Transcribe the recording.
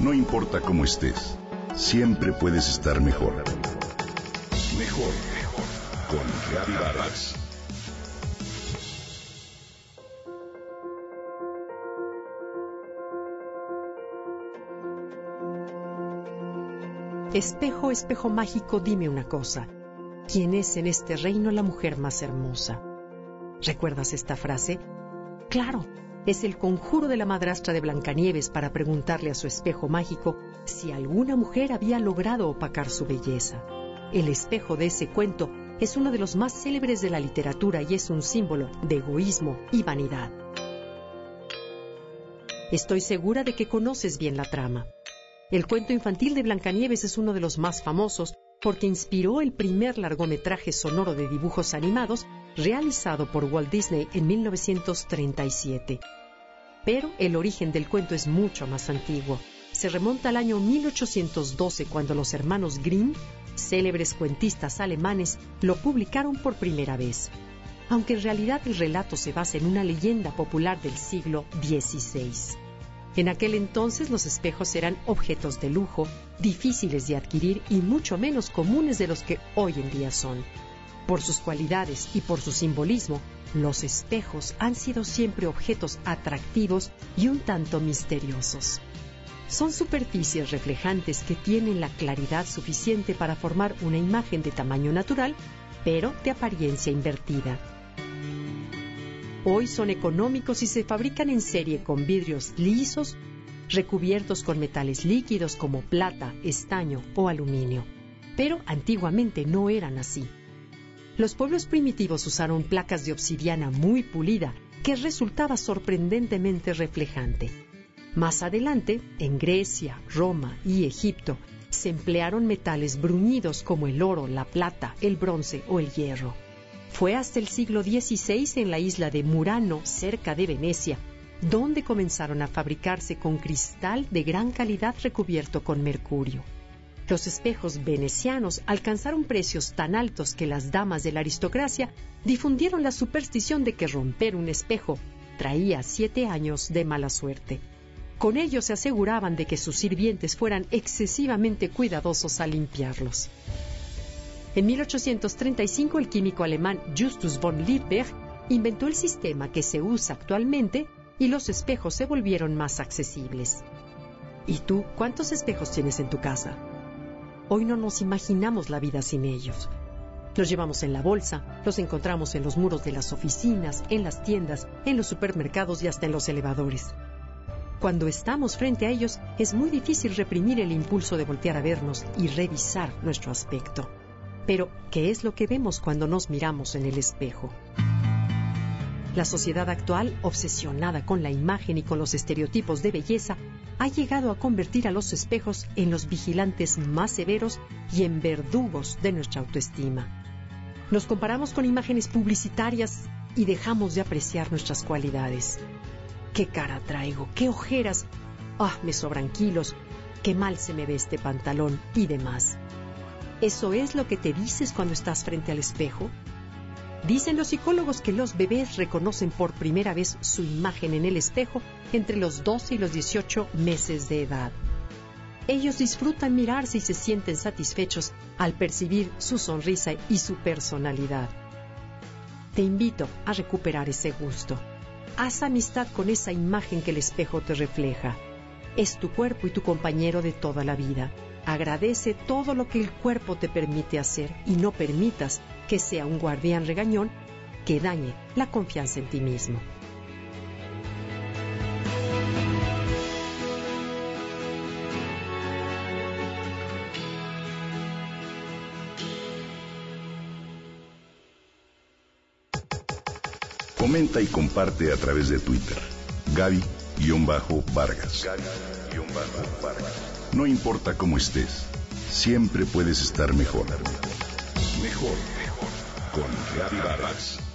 No importa cómo estés, siempre puedes estar mejor. Mejor, mejor. Con Reavivadas. Espejo, espejo mágico, dime una cosa. ¿Quién es en este reino la mujer más hermosa? ¿Recuerdas esta frase? Claro, es el conjuro de la madrastra de Blancanieves para preguntarle a su espejo mágico si alguna mujer había logrado opacar su belleza. El espejo de ese cuento es uno de los más célebres de la literatura y es un símbolo de egoísmo y vanidad. Estoy segura de que conoces bien la trama. El cuento infantil de Blancanieves es uno de los más famosos porque inspiró el primer largometraje sonoro de dibujos animados realizado por Walt Disney en 1937. Pero el origen del cuento es mucho más antiguo. Se remonta al año 1812 cuando los hermanos Grimm, célebres cuentistas alemanes, lo publicaron por primera vez. Aunque en realidad el relato se basa en una leyenda popular del siglo XVI. En aquel entonces los espejos eran objetos de lujo, difíciles de adquirir y mucho menos comunes de los que hoy en día son. Por sus cualidades y por su simbolismo, los espejos han sido siempre objetos atractivos y un tanto misteriosos. Son superficies reflejantes que tienen la claridad suficiente para formar una imagen de tamaño natural, pero de apariencia invertida. Hoy son económicos y se fabrican en serie con vidrios lisos, recubiertos con metales líquidos como plata, estaño o aluminio. Pero antiguamente no eran así. Los pueblos primitivos usaron placas de obsidiana muy pulida que resultaba sorprendentemente reflejante. Más adelante, en Grecia, Roma y Egipto, se emplearon metales bruñidos como el oro, la plata, el bronce o el hierro. Fue hasta el siglo XVI en la isla de Murano, cerca de Venecia, donde comenzaron a fabricarse con cristal de gran calidad recubierto con mercurio. Los espejos venecianos alcanzaron precios tan altos que las damas de la aristocracia difundieron la superstición de que romper un espejo traía siete años de mala suerte. Con ello se aseguraban de que sus sirvientes fueran excesivamente cuidadosos al limpiarlos. En 1835 el químico alemán Justus von Liebig inventó el sistema que se usa actualmente y los espejos se volvieron más accesibles. ¿Y tú cuántos espejos tienes en tu casa? Hoy no nos imaginamos la vida sin ellos. Los llevamos en la bolsa, los encontramos en los muros de las oficinas, en las tiendas, en los supermercados y hasta en los elevadores. Cuando estamos frente a ellos es muy difícil reprimir el impulso de voltear a vernos y revisar nuestro aspecto. Pero, ¿qué es lo que vemos cuando nos miramos en el espejo? La sociedad actual, obsesionada con la imagen y con los estereotipos de belleza, ha llegado a convertir a los espejos en los vigilantes más severos y en verdugos de nuestra autoestima. Nos comparamos con imágenes publicitarias y dejamos de apreciar nuestras cualidades. ¿Qué cara traigo? ¿Qué ojeras? Ah, me sobran kilos. Qué mal se me ve este pantalón y demás. ¿Eso es lo que te dices cuando estás frente al espejo? Dicen los psicólogos que los bebés reconocen por primera vez su imagen en el espejo entre los 12 y los 18 meses de edad. Ellos disfrutan mirarse y se sienten satisfechos al percibir su sonrisa y su personalidad. Te invito a recuperar ese gusto. Haz amistad con esa imagen que el espejo te refleja. Es tu cuerpo y tu compañero de toda la vida. Agradece todo lo que el cuerpo te permite hacer y no permitas que sea un guardián regañón que dañe la confianza en ti mismo. Comenta y comparte a través de Twitter. Gaby-Vargas. No importa cómo estés, siempre puedes estar mejor. Mejor, mejor. Con Gaby Vargas.